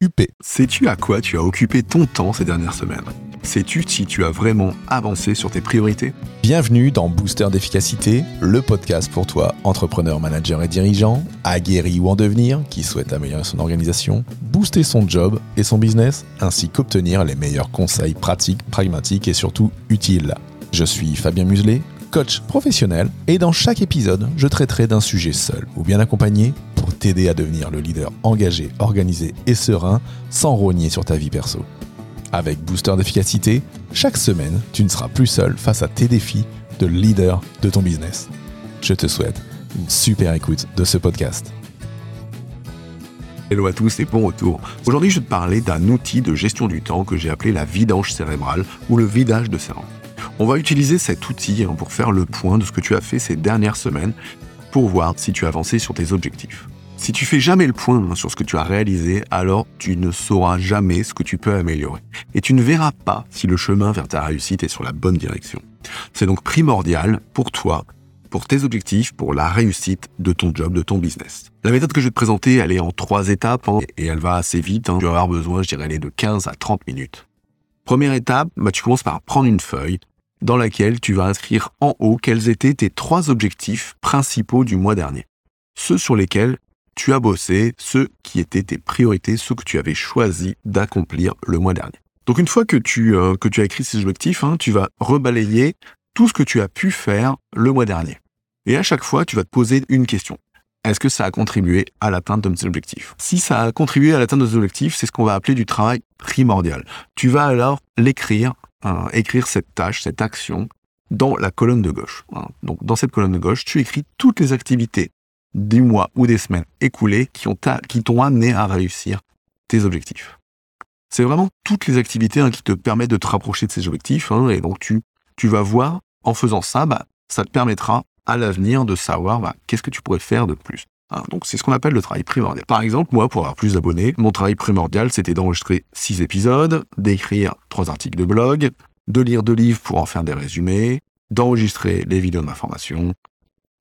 UP. Sais-tu à quoi tu as occupé ton temps ces dernières semaines? Sais-tu si tu as vraiment avancé sur tes priorités? Bienvenue dans Booster d'efficacité, le podcast pour toi, entrepreneur, manager et dirigeant, aguerri ou en devenir, qui souhaite améliorer son organisation, booster son job et son business, ainsi qu'obtenir les meilleurs conseils pratiques, pragmatiques et surtout utiles. Je suis Fabien Muselet, coach professionnel, et dans chaque épisode, je traiterai d'un sujet seul ou bien accompagné t'aider à devenir le leader engagé, organisé et serein sans rogner sur ta vie perso. Avec Booster d'efficacité, chaque semaine, tu ne seras plus seul face à tes défis de leader de ton business. Je te souhaite une super écoute de ce podcast. Hello à tous et bon retour. Aujourd'hui, je vais te parler d'un outil de gestion du temps que j'ai appelé la vidange cérébrale ou le vidage de cerveau. On va utiliser cet outil hein, pour faire le point de ce que tu as fait ces dernières semaines pour voir si tu as avancé sur tes objectifs. Si tu fais jamais le point hein, sur ce que tu as réalisé, alors tu ne sauras jamais ce que tu peux améliorer. Et tu ne verras pas si le chemin vers ta réussite est sur la bonne direction. C'est donc primordial pour toi, pour tes objectifs, pour la réussite de ton job, de ton business. La méthode que je vais te présenter, elle est en trois étapes hein, et elle va assez vite. Tu vas avoir besoin, je dirais, de 15 à 30 minutes. Première étape, bah, tu commences par prendre une feuille dans laquelle tu vas inscrire en haut quels étaient tes trois objectifs principaux du mois dernier. Ceux sur lesquels tu as bossé, ceux qui étaient tes priorités, ceux que tu avais choisi d'accomplir le mois dernier. Donc une fois que tu, euh, as écrit ces objectifs, hein, tu vas rebalayer tout ce que tu as pu faire le mois dernier. Et à chaque fois, tu vas te poser une question. Est-ce que ça a contribué à l'atteinte de tes objectifs? Si ça a contribué à l'atteinte de tes objectifs, c'est ce qu'on va appeler du travail primordial. Tu vas alors l'écrire, hein, écrire cette tâche, cette action dans la colonne de gauche. Hein. Donc dans cette colonne de gauche, tu écris toutes les activités des mois ou des semaines écoulées qui, ont qui t'ont amené à réussir tes objectifs. C'est vraiment toutes les activités hein, qui te permettent de te rapprocher de ces objectifs. Hein, et donc tu, vas voir, en faisant ça, bah, ça te permettra à l'avenir de savoir bah, qu'est-ce que tu pourrais faire de plus. Hein, donc c'est ce qu'on appelle le travail primordial. Par exemple, moi, pour avoir plus d'abonnés, mon travail primordial, c'était d'enregistrer six épisodes, d'écrire trois articles de blog, de lire deux livres pour en faire des résumés, d'enregistrer les vidéos de ma formation,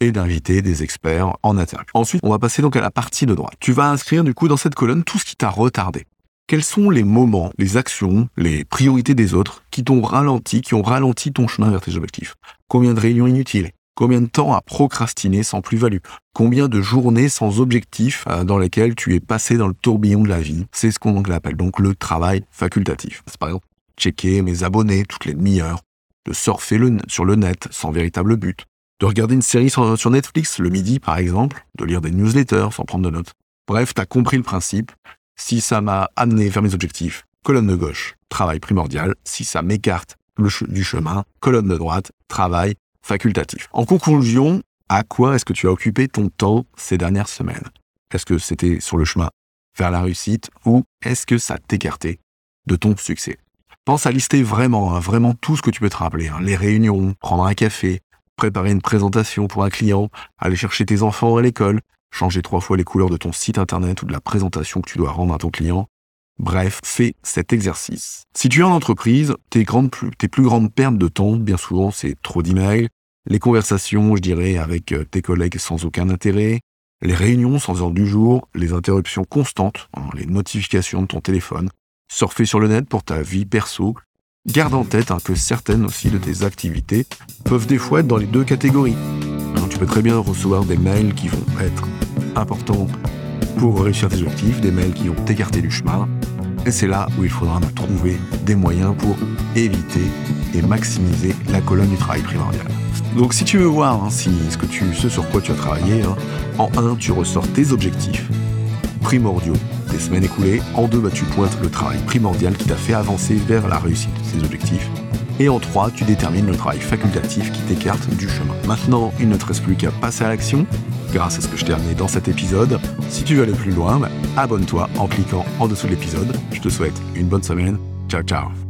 et d'inviter des experts en interview. Ensuite, on va passer donc à la partie de droite. Tu vas inscrire du coup dans cette colonne tout ce qui t'a retardé. Quels sont les moments, les actions, les priorités des autres qui t'ont ralenti, qui ont ralenti ton chemin vers tes objectifs? Combien de réunions inutiles? Combien de temps à procrastiner sans plus-value? Combien de journées sans objectif euh, dans lesquelles tu es passé dans le tourbillon de la vie? C'est ce qu'on appelle donc le travail facultatif. C'est par exemple checker mes abonnés toutes les demi-heures, de surfer sur le net sans véritable but, de regarder une série sur, Netflix le midi par exemple, de lire des newsletters sans prendre de notes. Bref, t'as compris le principe. Si ça m'a amené vers mes objectifs, colonne de gauche, travail primordial. Si ça m'écarte du chemin, colonne de droite, travail facultatif. En conclusion, à quoi est-ce que tu as occupé ton temps ces dernières semaines? Est-ce que c'était sur le chemin vers la réussite ou est-ce que ça t'écartait de ton succès? Pense à lister vraiment, hein, vraiment tout ce que tu peux te rappeler. Hein. les réunions, prendre un café, préparer une présentation pour un client, aller chercher tes enfants à l'école, changer trois fois les couleurs de ton site internet ou de la présentation que tu dois rendre à ton client. Bref, fais cet exercice. Si tu es en entreprise, tes, grandes, tes plus grandes pertes de temps, bien souvent, c'est trop d'emails, les conversations, je dirais, avec euh, tes collègues sans aucun intérêt, les réunions sans ordre du jour, les interruptions constantes, hein, les notifications de ton téléphone, surfer sur le net pour ta vie perso, Garde en tête hein, que certaines aussi de tes activités peuvent des fois être dans les deux catégories. tu peux très bien recevoir des mails qui vont être importants pour réussir tes objectifs, des mails qui vont t'écarter du chemin. Et c'est là où il faudra trouver des moyens pour éviter et maximiser la colonne du travail primordial. Donc si tu veux voir hein, ce, que tu, ce sur quoi tu as travaillé, hein, en un, tu ressors tes objectifs primordiaux semaines écoulées. En deux, bah, tu pointes le travail primordial qui t'a fait avancer vers la réussite de ces objectifs. Et en trois, tu détermines le travail facultatif qui t'écarte du chemin. Maintenant, il ne te reste plus qu'à passer à l'action grâce à ce que je t'ai amené dans cet épisode. Si tu veux aller plus loin, bah, abonne-toi en cliquant en dessous de l'épisode. Je te souhaite une bonne semaine. Ciao, ciao